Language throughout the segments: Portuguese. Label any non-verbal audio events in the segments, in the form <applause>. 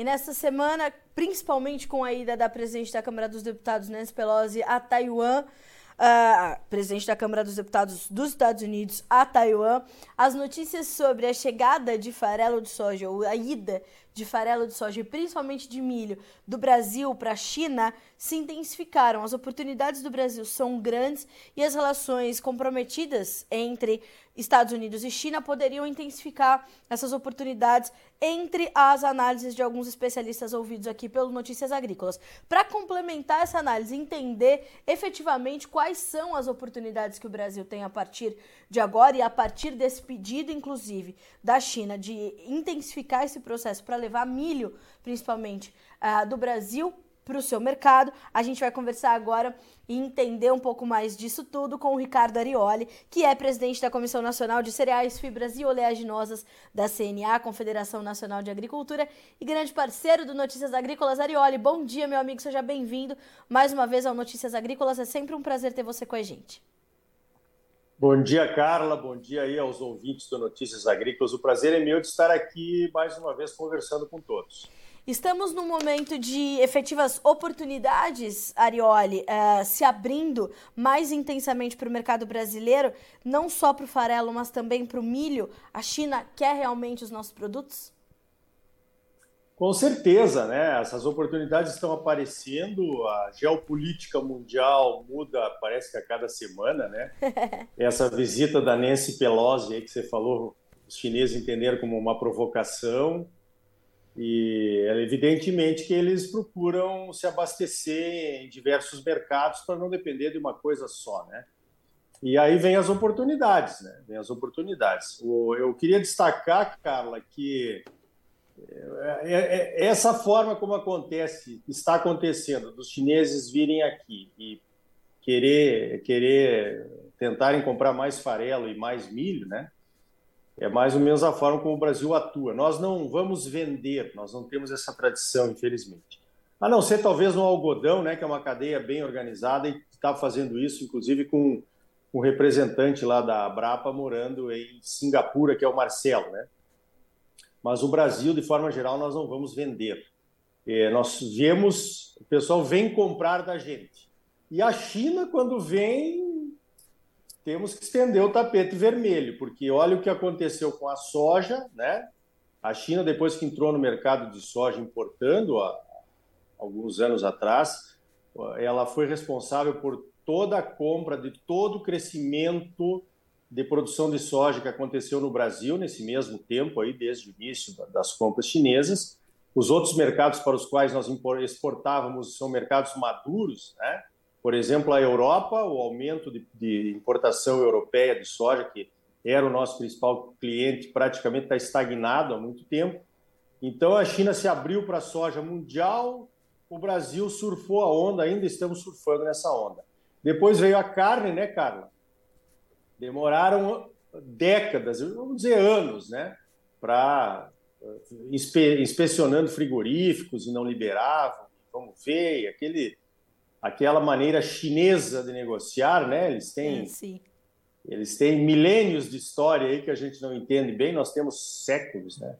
E nesta semana, principalmente com a ida da presidente da Câmara dos Deputados, Nancy Pelosi, a Taiwan, uh, presidente da Câmara dos Deputados dos Estados Unidos a Taiwan, as notícias sobre a chegada de farelo de soja, ou a ida de farelo de soja, principalmente de milho, do Brasil para a China, se intensificaram. As oportunidades do Brasil são grandes e as relações comprometidas entre Estados Unidos e China poderiam intensificar essas oportunidades entre as análises de alguns especialistas ouvidos aqui pelo Notícias Agrícolas. Para complementar essa análise, entender efetivamente quais são as oportunidades que o Brasil tem a partir de agora e a partir desse pedido, inclusive, da China de intensificar esse processo para levar milho, principalmente, uh, do Brasil para o seu mercado. A gente vai conversar agora e entender um pouco mais disso tudo com o Ricardo Arioli, que é presidente da Comissão Nacional de Cereais, Fibras e Oleaginosas da CNA, Confederação Nacional de Agricultura, e grande parceiro do Notícias Agrícolas. Arioli, bom dia, meu amigo, seja bem-vindo mais uma vez ao Notícias Agrícolas. É sempre um prazer ter você com a gente. Bom dia, Carla. Bom dia aí aos ouvintes do Notícias Agrícolas. O prazer é meu de estar aqui mais uma vez conversando com todos. Estamos num momento de efetivas oportunidades, Arioli, uh, se abrindo mais intensamente para o mercado brasileiro, não só para o farelo, mas também para o milho. A China quer realmente os nossos produtos? Com certeza, né? Essas oportunidades estão aparecendo, a geopolítica mundial muda, parece que a cada semana, né? <laughs> Essa visita da Nancy Pelosi aí que você falou, os chineses entenderam como uma provocação, e evidentemente que eles procuram se abastecer em diversos mercados para não depender de uma coisa só, né? E aí vem as oportunidades, né? Vem as oportunidades. Eu queria destacar, Carla, que é, é, é, essa forma como acontece, está acontecendo, dos chineses virem aqui e querer, querer tentarem comprar mais farelo e mais milho, né? É mais ou menos a forma como o Brasil atua. Nós não vamos vender, nós não temos essa tradição, infelizmente. A não ser talvez no algodão, né, que é uma cadeia bem organizada e está fazendo isso, inclusive com um representante lá da Abrapa morando em Singapura, que é o Marcelo, né? Mas o Brasil, de forma geral, nós não vamos vender. É, nós viemos, o pessoal vem comprar da gente. E a China, quando vem, temos que estender o tapete vermelho, porque olha o que aconteceu com a soja, né? A China, depois que entrou no mercado de soja importando, há alguns anos atrás, ela foi responsável por toda a compra, de todo o crescimento de produção de soja que aconteceu no Brasil nesse mesmo tempo, aí, desde o início das compras chinesas. Os outros mercados para os quais nós exportávamos são mercados maduros, né? Por exemplo, a Europa, o aumento de, de importação europeia de soja, que era o nosso principal cliente, praticamente está estagnado há muito tempo. Então, a China se abriu para a soja mundial, o Brasil surfou a onda, ainda estamos surfando nessa onda. Depois veio a carne, né, Carla? Demoraram décadas, vamos dizer anos, né, para inspe inspecionando frigoríficos e não liberavam. Vamos ver, aquele aquela maneira chinesa de negociar, né? Eles têm, é, eles têm milênios de história aí que a gente não entende bem. Nós temos séculos, né?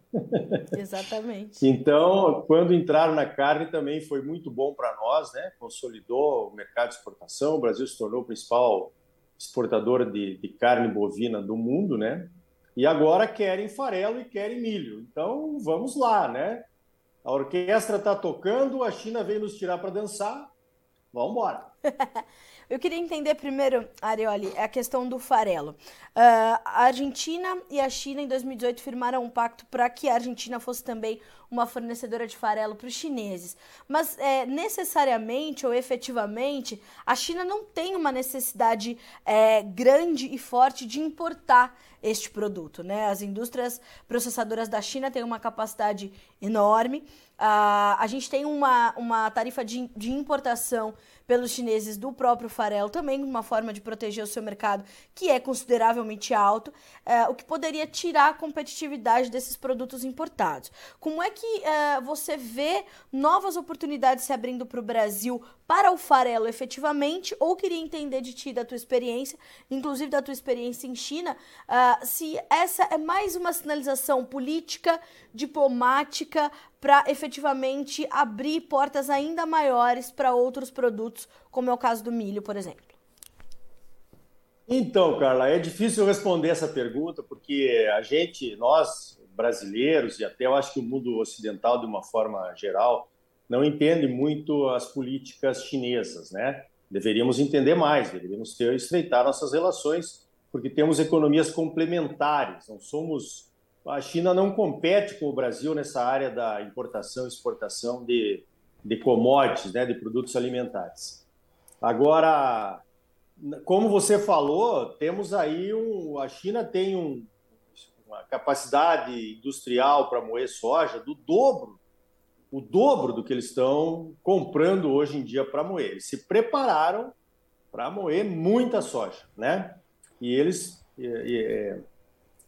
Exatamente. <laughs> então, quando entraram na carne também foi muito bom para nós, né? Consolidou o mercado de exportação. O Brasil se tornou o principal exportador de, de carne bovina do mundo, né? E agora querem farelo e querem milho. Então, vamos lá, né? A orquestra está tocando, a China veio nos tirar para dançar, Vamos embora. <laughs> Eu queria entender primeiro, Arioli, a questão do farelo. Uh, a Argentina e a China, em 2018, firmaram um pacto para que a Argentina fosse também uma fornecedora de farelo para os chineses. Mas é, necessariamente ou efetivamente, a China não tem uma necessidade é, grande e forte de importar este produto. Né? As indústrias processadoras da China têm uma capacidade enorme. Uh, a gente tem uma, uma tarifa de, de importação pelos chineses do próprio farelo, também uma forma de proteger o seu mercado, que é consideravelmente alto, é, o que poderia tirar a competitividade desses produtos importados. Como é que uh, você vê novas oportunidades se abrindo para o Brasil para o farelo efetivamente? Ou queria entender de ti, da tua experiência, inclusive da tua experiência em China, uh, se essa é mais uma sinalização política, diplomática, para efetivamente abrir portas ainda maiores para outros produtos, como é o caso do milho, por exemplo. Então, Carla, é difícil responder essa pergunta porque a gente, nós brasileiros e até eu acho que o mundo ocidental de uma forma geral não entende muito as políticas chinesas, né? Deveríamos entender mais, deveríamos ter estreitar nossas relações porque temos economias complementares. Não somos a China não compete com o Brasil nessa área da importação e exportação de, de commodities, né, de produtos alimentares. Agora, como você falou, temos aí um, a China tem um, capacidade industrial para moer soja do dobro, o dobro do que eles estão comprando hoje em dia para moer. Eles se prepararam para moer muita soja, né? E eles, é,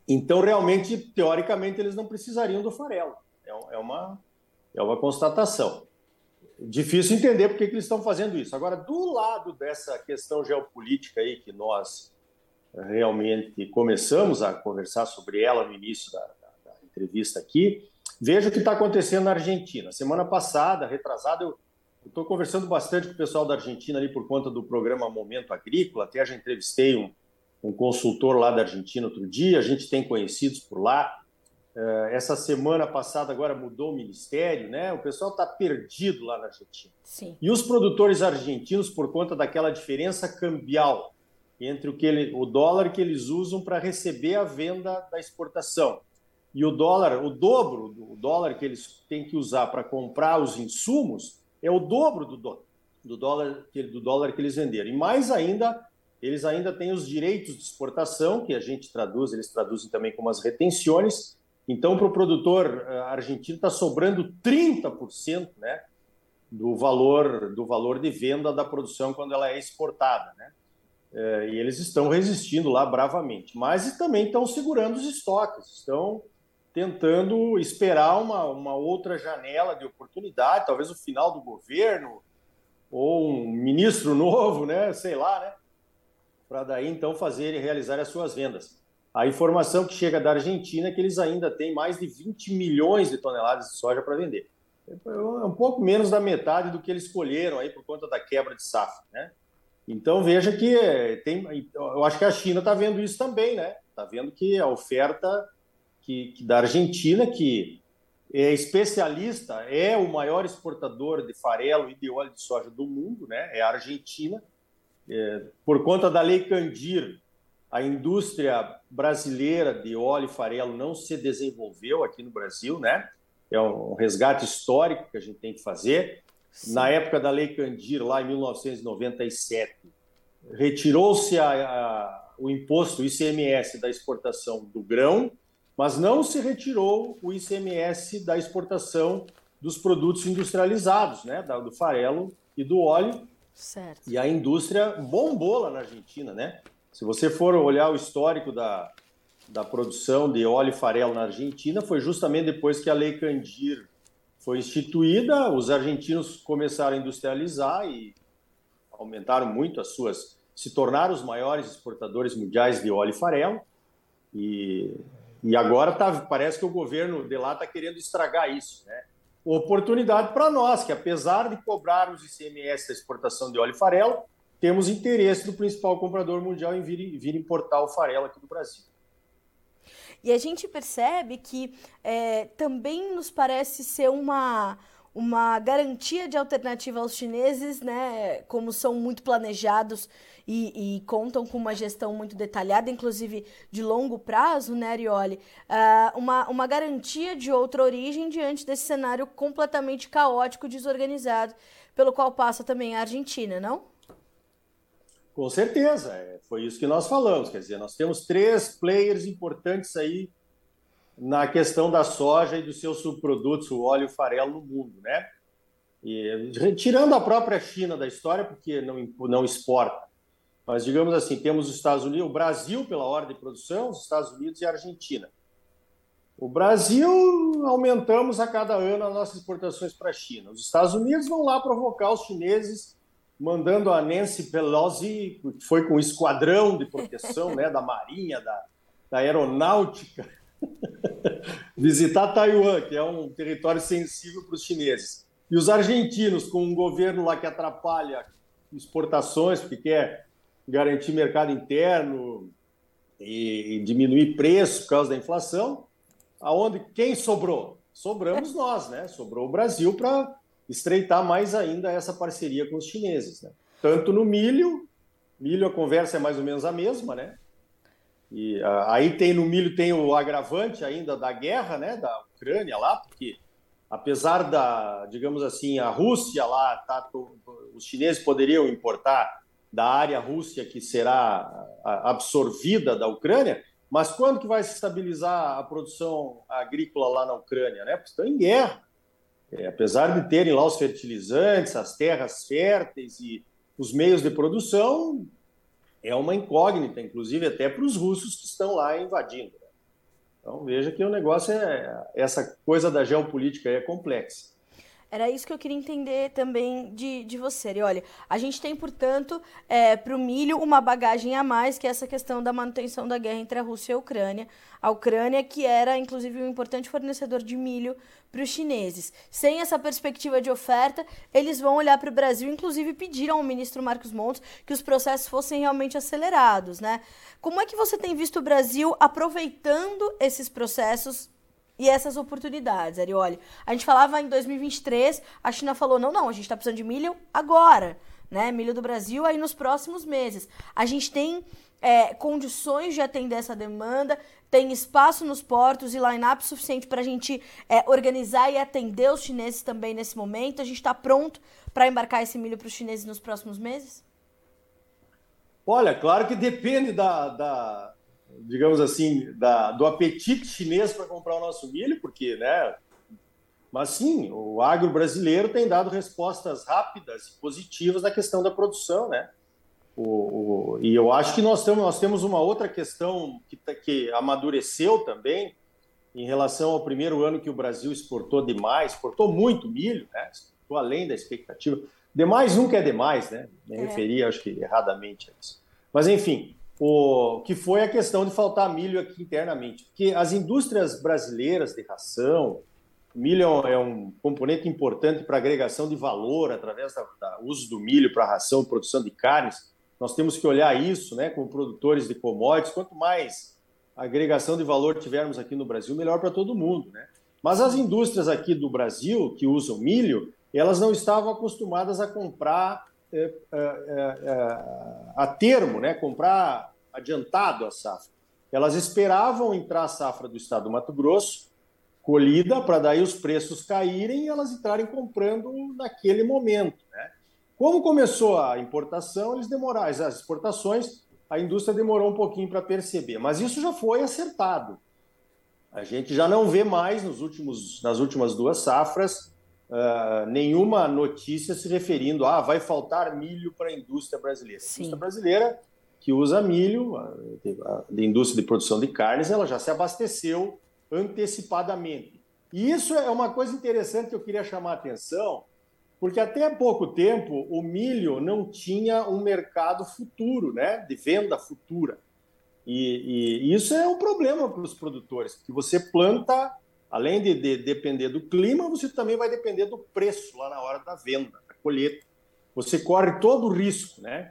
então realmente, teoricamente, eles não precisariam do farelo. É, é uma é uma constatação difícil entender por que eles estão fazendo isso. Agora, do lado dessa questão geopolítica aí que nós realmente começamos a conversar sobre ela no início da, da, da entrevista aqui, veja o que está acontecendo na Argentina. Semana passada, retrasada, eu estou conversando bastante com o pessoal da Argentina ali por conta do programa Momento Agrícola. Até já entrevistei um, um consultor lá da Argentina outro dia. A gente tem conhecidos por lá. Eh, essa semana passada agora mudou o ministério, né? O pessoal está perdido lá na Argentina. Sim. E os produtores argentinos, por conta daquela diferença cambial entre o, que ele, o dólar que eles usam para receber a venda da exportação e o dólar, o dobro do dólar que eles têm que usar para comprar os insumos, é o dobro do, do, do, dólar, do dólar que eles venderam. E mais ainda, eles ainda têm os direitos de exportação, que a gente traduz, eles traduzem também como as retenções, então, para o produtor eh, argentino está sobrando 30% né, do valor do valor de venda da produção quando ela é exportada, né? É, e eles estão resistindo lá bravamente, mas também estão segurando os estoques, estão tentando esperar uma, uma outra janela de oportunidade, talvez o final do governo ou um ministro <laughs> novo, né? Sei lá, né? Para daí então fazer e realizar as suas vendas. A informação que chega da Argentina é que eles ainda têm mais de 20 milhões de toneladas de soja para vender. É um pouco menos da metade do que eles escolheram aí por conta da quebra de safra, né? Então veja que tem, eu acho que a China está vendo isso também, né? Está vendo que a oferta que, que da Argentina, que é especialista, é o maior exportador de farelo e de óleo de soja do mundo, né? É a Argentina. É, por conta da lei Candir, a indústria brasileira de óleo e farelo não se desenvolveu aqui no Brasil, né? É um resgate histórico que a gente tem que fazer. Sim. Na época da Lei Candir, lá em 1997, retirou-se o imposto, o ICMS da exportação do grão, mas não se retirou o ICMS da exportação dos produtos industrializados, né? Do farelo e do óleo. Certo. E a indústria bombou lá na Argentina, né? Se você for olhar o histórico da, da produção de óleo e farelo na Argentina, foi justamente depois que a Lei Candir foi instituída, os argentinos começaram a industrializar e aumentaram muito as suas, se tornaram os maiores exportadores mundiais de óleo e farelo. E, e agora tá, parece que o governo de lá está querendo estragar isso, né? Oportunidade para nós, que apesar de cobrar os ICMS da exportação de óleo e farelo, temos interesse do principal comprador mundial em vir, vir importar o farelo aqui do Brasil. E a gente percebe que é, também nos parece ser uma, uma garantia de alternativa aos chineses, né? Como são muito planejados e, e, contam com uma gestão muito detalhada, inclusive de longo prazo, né, Arioli? Uh, uma, uma garantia de outra origem diante desse cenário completamente caótico, desorganizado, pelo qual passa também a Argentina, não? Com certeza, é, foi isso que nós falamos. Quer dizer, nós temos três players importantes aí na questão da soja e dos seus subprodutos, o óleo e o farelo no mundo, né? E, tirando a própria China da história, porque não, não exporta, mas digamos assim, temos os Estados Unidos, o Brasil pela ordem de produção, os Estados Unidos e a Argentina. O Brasil aumentamos a cada ano as nossas exportações para a China. Os Estados Unidos vão lá provocar os chineses, mandando a Nancy Pelosi, que foi com o esquadrão de proteção né, da Marinha, da, da Aeronáutica, <laughs> visitar Taiwan, que é um território sensível para os chineses. E os argentinos, com um governo lá que atrapalha exportações, porque quer garantir mercado interno e, e diminuir preço por causa da inflação, aonde quem sobrou? Sobramos nós, né? Sobrou o Brasil para estreitar mais ainda essa parceria com os chineses, né? Tanto no milho, milho a conversa é mais ou menos a mesma, né? E aí tem no milho tem o agravante ainda da guerra, né, da Ucrânia lá, porque apesar da, digamos assim, a Rússia lá tá, os chineses poderiam importar da área Rússia que será absorvida da Ucrânia, mas quando que vai se estabilizar a produção agrícola lá na Ucrânia? Né? Porque estão em guerra. É, apesar de terem lá os fertilizantes, as terras férteis e os meios de produção, é uma incógnita, inclusive até para os russos que estão lá invadindo. Né? Então veja que o negócio é essa coisa da geopolítica é complexa. Era isso que eu queria entender também de, de você. E olha, a gente tem, portanto, é, para o milho uma bagagem a mais, que é essa questão da manutenção da guerra entre a Rússia e a Ucrânia. A Ucrânia, que era, inclusive, um importante fornecedor de milho para os chineses. Sem essa perspectiva de oferta, eles vão olhar para o Brasil, inclusive pediram ao ministro Marcos Montes que os processos fossem realmente acelerados, né? Como é que você tem visto o Brasil aproveitando esses processos e essas oportunidades. Ari, olha, a gente falava em 2023, a China falou: não, não, a gente está precisando de milho agora, né? Milho do Brasil aí nos próximos meses. A gente tem é, condições de atender essa demanda, tem espaço nos portos e line-up suficiente para a gente é, organizar e atender os chineses também nesse momento. A gente está pronto para embarcar esse milho para os chineses nos próximos meses? Olha, claro que depende da, da digamos assim, da, do apetite chinês para comprar o nosso milho, porque, né? Mas sim, o agro brasileiro tem dado respostas rápidas e positivas na questão da produção, né? O, o, e eu acho que nós temos, nós temos uma outra questão que, tá, que amadureceu também em relação ao primeiro ano que o Brasil exportou demais, exportou muito milho, né? exportou além da expectativa. Demais nunca é demais, né? Me é. referi, acho que erradamente a isso. Mas, enfim, o que foi a questão de faltar milho aqui internamente. Porque as indústrias brasileiras de ração, milho é um componente importante para agregação de valor através do uso do milho para ração, produção de carnes. Nós temos que olhar isso, né, como produtores de commodities. Quanto mais agregação de valor tivermos aqui no Brasil, melhor para todo mundo, né? Mas as indústrias aqui do Brasil que usam milho, elas não estavam acostumadas a comprar é, é, é, a termo, né? Comprar adiantado a safra. Elas esperavam entrar a safra do estado do Mato Grosso, colhida, para daí os preços caírem e elas entrarem comprando naquele momento. Né? Como começou a importação, eles demoraram, as exportações, a indústria demorou um pouquinho para perceber, mas isso já foi acertado. A gente já não vê mais nos últimos, nas últimas duas safras uh, nenhuma notícia se referindo a ah, vai faltar milho para a indústria brasileira. Sim. A indústria brasileira que usa milho, a, a, a indústria de produção de carnes, ela já se abasteceu antecipadamente. E isso é uma coisa interessante que eu queria chamar a atenção, porque até há pouco tempo o milho não tinha um mercado futuro, né, de venda futura. E, e isso é um problema para os produtores, porque você planta, além de, de, depender do clima, você também vai depender do preço lá na hora da venda, da colheita. Você corre todo o risco, né?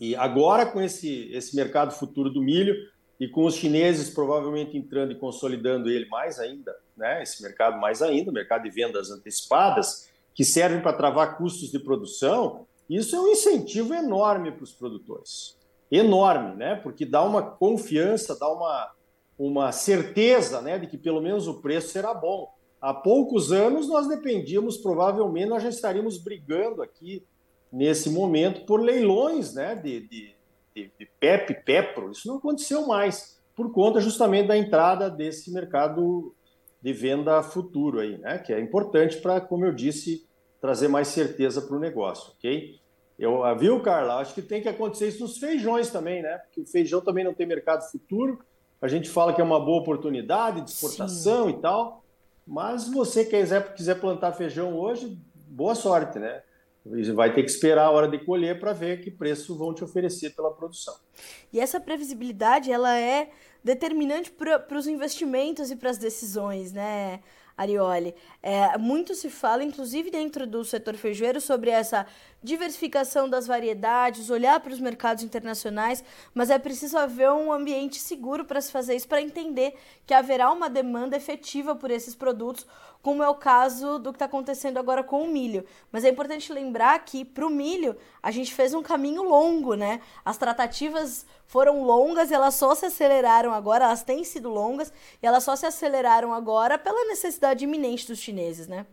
E agora, com esse, esse mercado futuro do milho e com os chineses provavelmente entrando e consolidando ele mais ainda, né, esse mercado mais ainda, o mercado de vendas antecipadas, que servem para travar custos de produção, isso é um incentivo enorme para os produtores. Enorme, né? Porque dá uma confiança, dá uma, uma certeza né, de que pelo menos o preço será bom. Há poucos anos nós dependíamos, provavelmente, nós já estaríamos brigando aqui nesse momento por leilões né, de, de, de, de PEP, PEPRO. Isso não aconteceu mais, por conta justamente da entrada desse mercado de venda futuro aí, né? Que é importante para, como eu disse, trazer mais certeza para o negócio, ok? Eu, viu, Carla? Acho que tem que acontecer isso nos feijões também, né? Porque o feijão também não tem mercado futuro. A gente fala que é uma boa oportunidade de exportação Sim. e tal, mas você quiser, quiser plantar feijão hoje, boa sorte, né? Vai ter que esperar a hora de colher para ver que preço vão te oferecer pela produção. E essa previsibilidade, ela é determinante para os investimentos e para as decisões, né? Arioli. É, muito se fala, inclusive dentro do setor feijoeiro, sobre essa diversificação das variedades, olhar para os mercados internacionais, mas é preciso haver um ambiente seguro para se fazer isso, para entender que haverá uma demanda efetiva por esses produtos, como é o caso do que está acontecendo agora com o milho. Mas é importante lembrar que para o milho a gente fez um caminho longo, né? As tratativas foram longas, elas só se aceleraram agora, elas têm sido longas e elas só se aceleraram agora pela necessidade iminente dos chineses, né?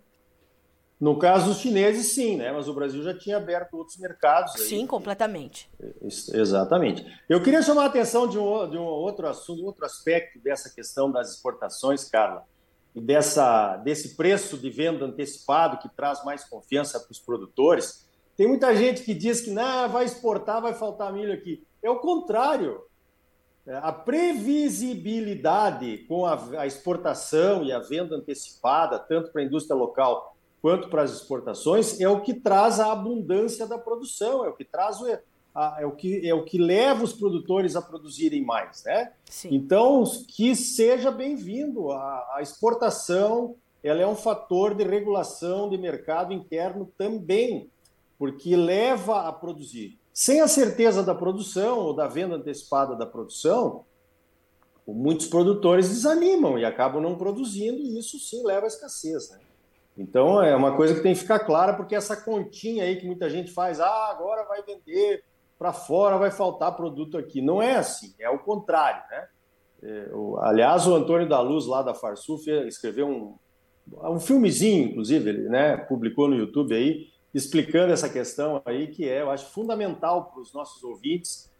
No caso dos chineses, sim, né? Mas o Brasil já tinha aberto outros mercados. Aí. Sim, completamente. Exatamente. Eu queria chamar a atenção de um, de um outro assunto, outro aspecto dessa questão das exportações, Carla e dessa, desse preço de venda antecipado que traz mais confiança para os produtores. Tem muita gente que diz que não, vai exportar, vai faltar milho aqui. É o contrário. É, a previsibilidade com a, a exportação e a venda antecipada, tanto para a indústria local quanto para as exportações, é o que traz a abundância da produção, é o que traz o, é, o que, é o que leva os produtores a produzirem mais, né? Sim. Então, que seja bem-vindo. A, a, exportação ela é um fator de regulação de mercado interno também, porque leva a produzir. Sem a certeza da produção ou da venda antecipada da produção, muitos produtores desanimam e acabam não produzindo, e isso sim leva à escassez, né? Então é uma coisa que tem que ficar clara, porque essa continha aí que muita gente faz, ah, agora vai vender para fora vai faltar produto aqui. Não é assim, é o contrário. Né? É, aliás, o Antônio da Luz, lá da Farsuf, escreveu um, um filmezinho, inclusive, ele né, publicou no YouTube aí, explicando essa questão aí, que é, eu acho, fundamental para os nossos ouvintes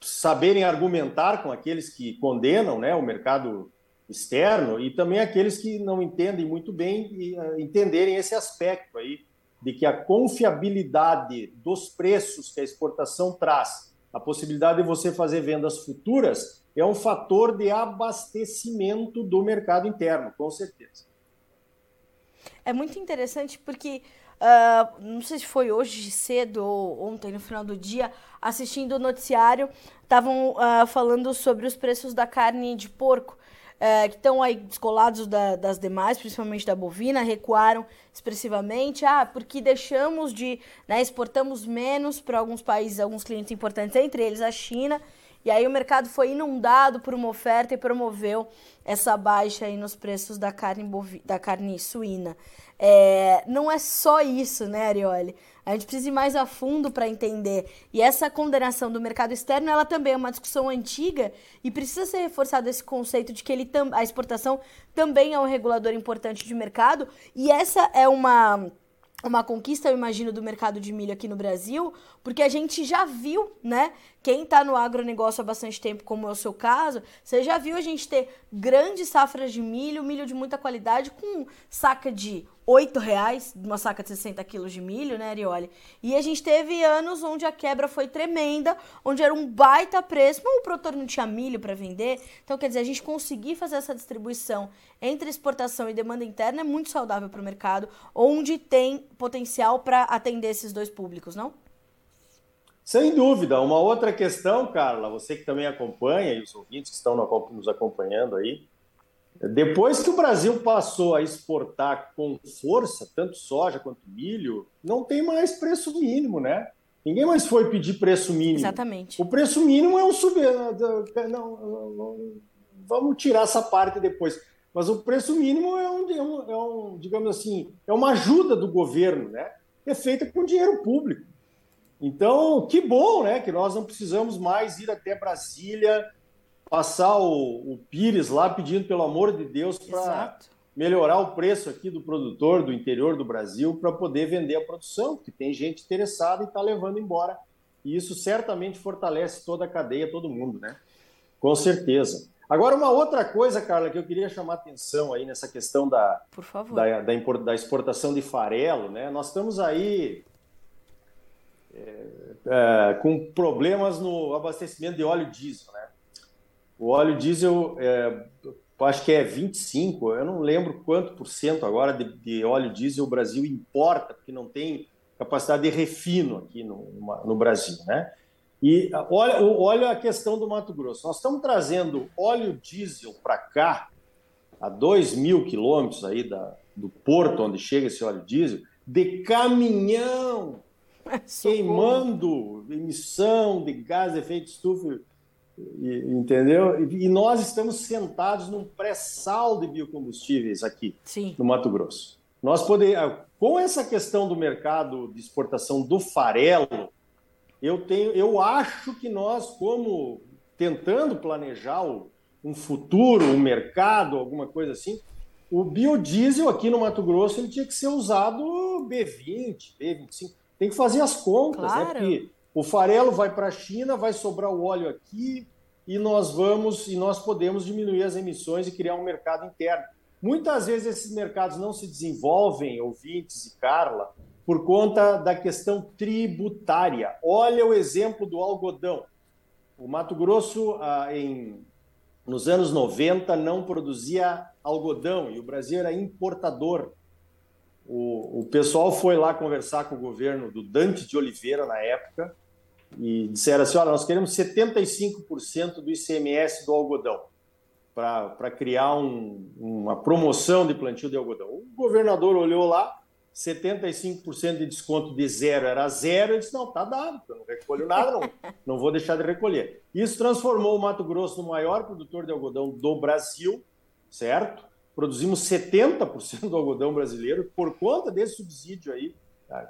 saberem argumentar com aqueles que condenam né, o mercado externo e também aqueles que não entendem muito bem e uh, entenderem esse aspecto aí de que a confiabilidade dos preços que a exportação traz, a possibilidade de você fazer vendas futuras, é um fator de abastecimento do mercado interno, com certeza. É muito interessante porque Uh, não sei se foi hoje cedo ou ontem, no final do dia, assistindo o noticiário, estavam uh, falando sobre os preços da carne de porco é, que estão aí descolados da, das demais, principalmente da bovina, recuaram expressivamente. Ah, porque deixamos de, né, exportamos menos para alguns países, alguns clientes importantes, entre eles a China. E aí o mercado foi inundado por uma oferta e promoveu essa baixa aí nos preços da carne, bovi da carne suína. É, não é só isso, né, Arioli? A gente precisa ir mais a fundo para entender. E essa condenação do mercado externo, ela também é uma discussão antiga e precisa ser reforçado esse conceito de que ele a exportação também é um regulador importante de mercado. E essa é uma uma conquista, eu imagino, do mercado de milho aqui no Brasil, porque a gente já viu, né? Quem está no agronegócio há bastante tempo, como é o seu caso, você já viu a gente ter grandes safras de milho, milho de muita qualidade, com saca de oito reais, uma saca de 60 quilos de milho, né, Arioli? E a gente teve anos onde a quebra foi tremenda, onde era um baita preço, mas o produtor não tinha milho para vender. Então, quer dizer, a gente conseguir fazer essa distribuição entre exportação e demanda interna é muito saudável para o mercado, onde tem potencial para atender esses dois públicos, não? Sem dúvida. Uma outra questão, Carla, você que também acompanha, e os ouvintes que estão nos acompanhando aí, depois que o Brasil passou a exportar com força, tanto soja quanto milho, não tem mais preço mínimo, né? Ninguém mais foi pedir preço mínimo. Exatamente. O preço mínimo é um sub. Não, não, vamos tirar essa parte depois. Mas o preço mínimo é um, é um, é um, digamos assim, é uma ajuda do governo, né? É feita com dinheiro público. Então, que bom, né? Que nós não precisamos mais ir até Brasília, passar o, o Pires lá pedindo, pelo amor de Deus, para melhorar o preço aqui do produtor do interior do Brasil para poder vender a produção, porque tem gente interessada e está levando embora. E isso certamente fortalece toda a cadeia, todo mundo, né? Com certeza. Agora, uma outra coisa, Carla, que eu queria chamar atenção aí nessa questão da, da, da, da exportação de farelo, né? Nós estamos aí é, é, com problemas no abastecimento de óleo diesel, né? O óleo diesel, é, acho que é 25, eu não lembro quanto por cento agora de, de, óleo diesel o Brasil importa, porque não tem capacidade de refino aqui no, no Brasil, né? E olha, olha a questão do Mato Grosso. Nós estamos trazendo óleo diesel para cá, a 2 mil quilômetros aí da, do porto onde chega esse óleo diesel, de caminhão, <laughs> queimando emissão de gás de efeito estufa e, entendeu? E, e, nós estamos sentados num pré-sal de biocombustíveis aqui Sim. no Mato Grosso. Nós podemos, com essa questão do mercado de exportação do farelo, eu tenho, eu acho que nós, como tentando planejar um futuro, um mercado, alguma coisa assim, o biodiesel aqui no Mato Grosso ele tinha que ser usado B20, B25. Tem que fazer as contas, né? claro. né? Porque o farelo vai para a China, vai sobrar o óleo aqui e nós vamos e nós podemos diminuir as emissões e criar um mercado interno. Muitas vezes esses mercados não se desenvolvem, ouvintes e Carla, por conta da questão tributária. Olha o exemplo do algodão. O Mato Grosso, ah, em, nos anos 90, não produzia algodão e o Brasil era importador. O, o pessoal foi lá conversar com o governo do Dante de Oliveira na época e disseram assim: olha, nós queremos 75% do ICMS do algodão para criar um, uma promoção de plantio de algodão. O governador olhou lá, 75% de desconto de zero era zero, ele disse: não, tá dado, eu não recolho nada, não, <laughs> não vou deixar de recolher. Isso transformou o Mato Grosso no maior produtor de algodão do Brasil, certo? Produzimos 70% do algodão brasileiro por conta desse subsídio aí.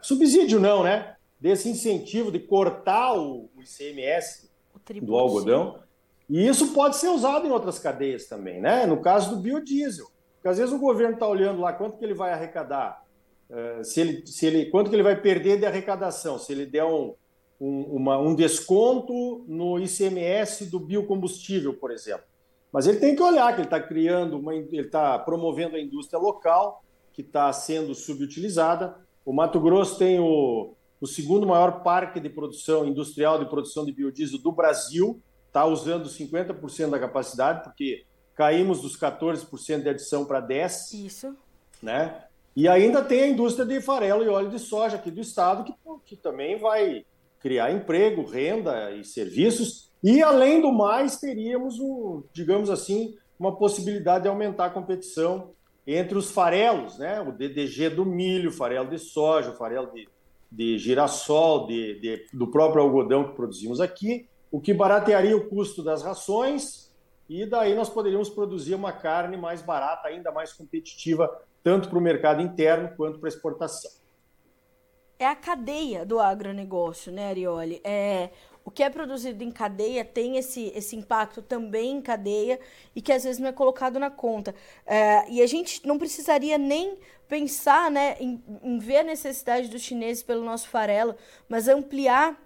Subsídio não, né? Desse incentivo de cortar o, ICMS o do algodão. E isso pode ser usado em outras cadeias também, né? No caso do biodiesel. Porque às vezes o governo está olhando lá quanto que ele vai arrecadar, uh, se ele, se ele, quanto que ele vai perder de arrecadação, se ele der um, um, uma, um desconto no ICMS do biocombustível, por exemplo. Mas ele tem que olhar que ele está criando, uma, ele está promovendo a indústria local, que está sendo subutilizada. O Mato Grosso tem o, o segundo maior parque de produção industrial de produção de biodiesel do Brasil, está usando 50% da capacidade, porque caímos dos 14% de adição para 10%. Isso. Né? E ainda tem a indústria de farelo e óleo de soja aqui do estado, que, que também vai criar emprego, renda e serviços. E, além do mais, teríamos, um, digamos assim, uma possibilidade de aumentar a competição entre os farelos, né? o DDG do milho, farelo de soja, o farelo de, de girassol, de, de, do próprio algodão que produzimos aqui, o que baratearia o custo das rações e daí nós poderíamos produzir uma carne mais barata, ainda mais competitiva, tanto para o mercado interno quanto para exportação. É a cadeia do agronegócio, né, Arioli? É, o que é produzido em cadeia tem esse, esse impacto também em cadeia e que às vezes não é colocado na conta. É, e a gente não precisaria nem pensar né, em, em ver a necessidade dos chineses pelo nosso farelo, mas ampliar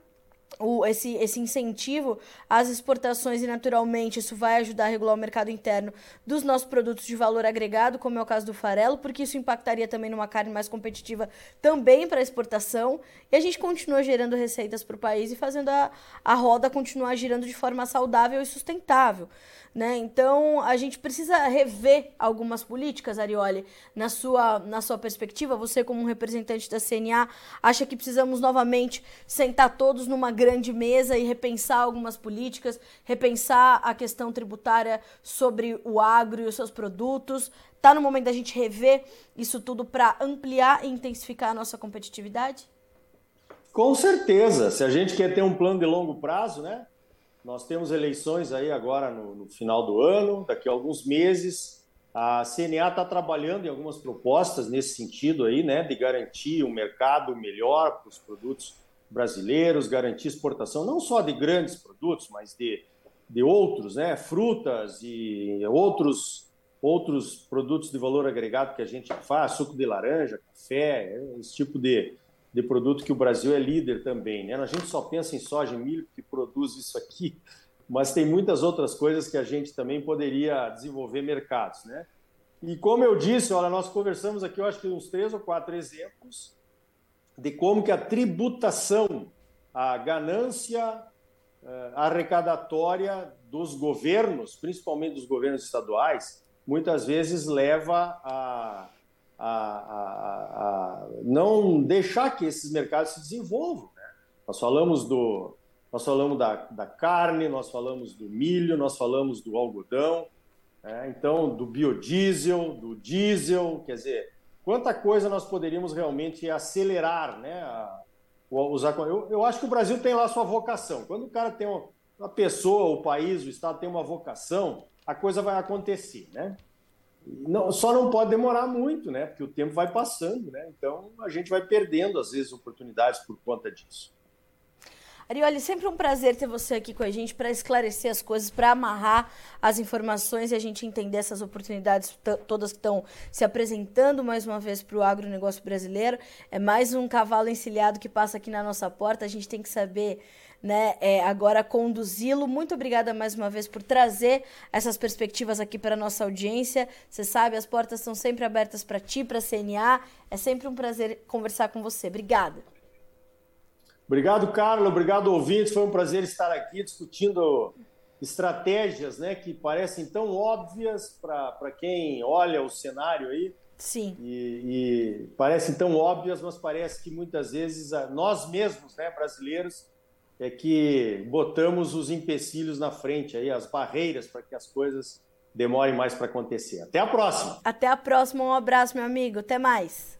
o, esse, esse incentivo às exportações e, naturalmente, isso vai ajudar a regular o mercado interno dos nossos produtos de valor agregado, como é o caso do farelo, porque isso impactaria também numa carne mais competitiva também para exportação. E a gente continua gerando receitas para o país e fazendo a, a roda continuar girando de forma saudável e sustentável. Né? Então, a gente precisa rever algumas políticas, Arioli, na sua, na sua perspectiva. Você, como um representante da CNA, acha que precisamos novamente sentar todos numa grande mesa e repensar algumas políticas, repensar a questão tributária sobre o agro e os seus produtos? Está no momento da gente rever isso tudo para ampliar e intensificar a nossa competitividade? Com certeza. Se a gente quer ter um plano de longo prazo, né? Nós temos eleições aí agora no, no final do ano, daqui a alguns meses. A CNA está trabalhando em algumas propostas nesse sentido aí, né, de garantir um mercado melhor para os produtos brasileiros, garantir exportação não só de grandes produtos, mas de, de outros, né, frutas e outros outros produtos de valor agregado que a gente faz, suco de laranja, café, esse tipo de, de produto que o Brasil é líder também. Né? A gente só pensa em soja e milho que produz isso aqui, mas tem muitas outras coisas que a gente também poderia desenvolver mercados. Né? E como eu disse, olha, nós conversamos aqui, eu acho que uns três ou quatro exemplos de como que a tributação, a ganância uh, arrecadatória do dos governos, principalmente dos governos estaduais, muitas vezes leva a, a, a não deixar que esses mercados se desenvolvam. Né? Nós falamos do, nós falamos da, da, carne, nós falamos do milho, nós falamos do algodão, né? então do biodiesel, do diesel, quer dizer, quanta coisa nós poderíamos realmente acelerar, né? A, eu, eu acho que o Brasil tem lá sua vocação. Quando o cara tem uma, uma pessoa, o país, o Estado tem uma vocação, a coisa vai acontecer, né? Não, só não pode demorar muito, né? Porque o tempo vai passando, né? Então a gente vai perdendo, às vezes, oportunidades por conta disso. Arioli, sempre um prazer ter você aqui com a gente para esclarecer as coisas, para amarrar as informações e a gente entender essas oportunidades todas que estão se apresentando mais uma vez para o agronegócio brasileiro. É mais um cavalo encilhado que passa aqui na nossa porta. A gente tem que saber né, é, agora conduzi-lo. Muito obrigada mais uma vez por trazer essas perspectivas aqui para a nossa audiência. Você sabe, as portas estão sempre abertas para ti, para a CNA. É sempre um prazer conversar com você. Obrigada. Obrigado, Carlos. Obrigado, ouvintes. Foi um prazer estar aqui discutindo estratégias né, que parecem tão óbvias para quem olha o cenário aí. Sim. E, e, parecem tão óbvias, mas parece que muitas vezes nós mesmos, né, brasileiros, é que botamos os empecilhos na frente, aí, as barreiras para que as coisas demorem mais para acontecer. Até a próxima. Até a próxima. Um abraço, meu amigo. Até mais.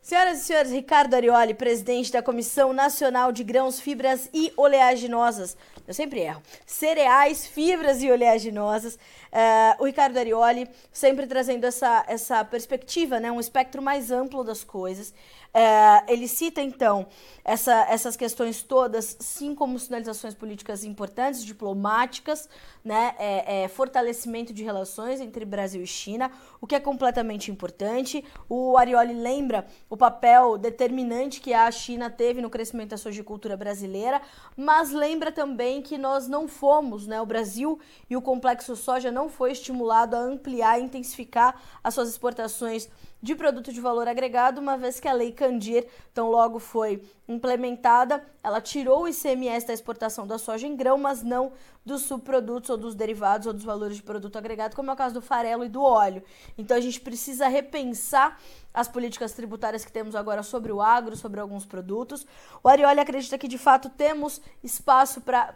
Senhoras e senhores, Ricardo Arioli, presidente da Comissão Nacional de Grãos, Fibras e Oleaginosas. Eu sempre erro. Cereais, fibras e oleaginosas. Uh, o Ricardo Arioli sempre trazendo essa, essa perspectiva, né, um espectro mais amplo das coisas. É, ele cita, então, essa, essas questões todas, sim, como sinalizações políticas importantes, diplomáticas, né, é, é, fortalecimento de relações entre Brasil e China, o que é completamente importante. O Arioli lembra o papel determinante que a China teve no crescimento da sojicultura brasileira, mas lembra também que nós não fomos, né, o Brasil e o complexo soja não foi estimulado a ampliar e intensificar as suas exportações de produto de valor agregado, uma vez que a Lei Candir, tão logo foi implementada, ela tirou o ICMS da exportação da soja em grão, mas não dos subprodutos ou dos derivados ou dos valores de produto agregado, como é o caso do farelo e do óleo. Então a gente precisa repensar as políticas tributárias que temos agora sobre o agro, sobre alguns produtos. O Arioli acredita que de fato temos espaço para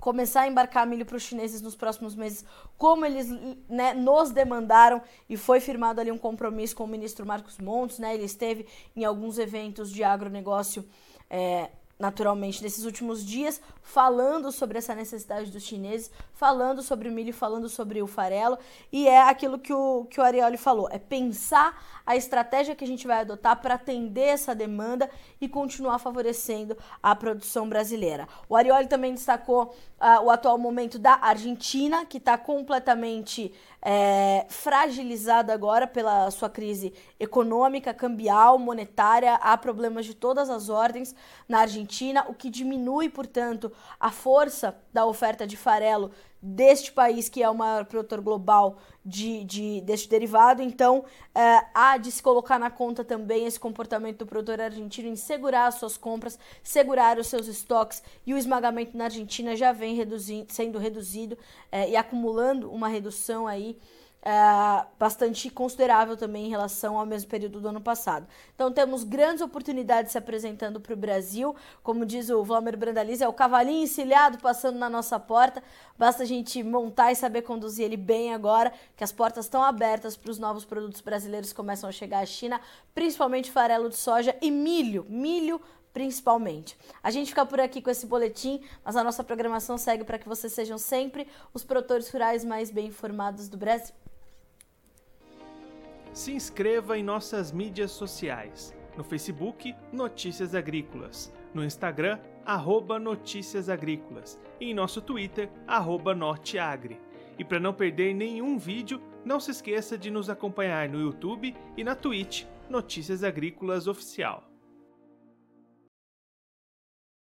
começar a embarcar milho para os chineses nos próximos meses, como eles né, nos demandaram e foi firmado ali um compromisso com o ministro Marcos Montes, né? Ele esteve em alguns eventos de agronegócio é, naturalmente, nesses últimos dias, falando sobre essa necessidade dos chineses, falando sobre o milho, falando sobre o farelo, e é aquilo que o, que o Arioli falou, é pensar a estratégia que a gente vai adotar para atender essa demanda e continuar favorecendo a produção brasileira. O Arioli também destacou uh, o atual momento da Argentina, que está completamente é, fragilizada agora pela sua crise econômica, cambial, monetária, há problemas de todas as ordens na Argentina, o que diminui, portanto, a força da oferta de farelo deste país, que é o maior produtor global de, de, deste derivado. Então, é, há de se colocar na conta também esse comportamento do produtor argentino em segurar as suas compras, segurar os seus estoques, e o esmagamento na Argentina já vem sendo reduzido é, e acumulando uma redução aí é, bastante considerável também em relação ao mesmo período do ano passado. Então temos grandes oportunidades se apresentando para o Brasil, como diz o Vlamer Brandaliz, é o cavalinho encilhado passando na nossa porta, basta a gente montar e saber conduzir ele bem agora, que as portas estão abertas para os novos produtos brasileiros que começam a chegar à China, principalmente farelo de soja e milho, milho principalmente. A gente fica por aqui com esse boletim, mas a nossa programação segue para que vocês sejam sempre os produtores rurais mais bem informados do Brasil. Se inscreva em nossas mídias sociais. No Facebook, Notícias Agrícolas. No Instagram, arroba Notícias Agrícolas. E em nosso Twitter, Norteagri. E para não perder nenhum vídeo, não se esqueça de nos acompanhar no YouTube e na Twitch Notícias Agrícolas Oficial.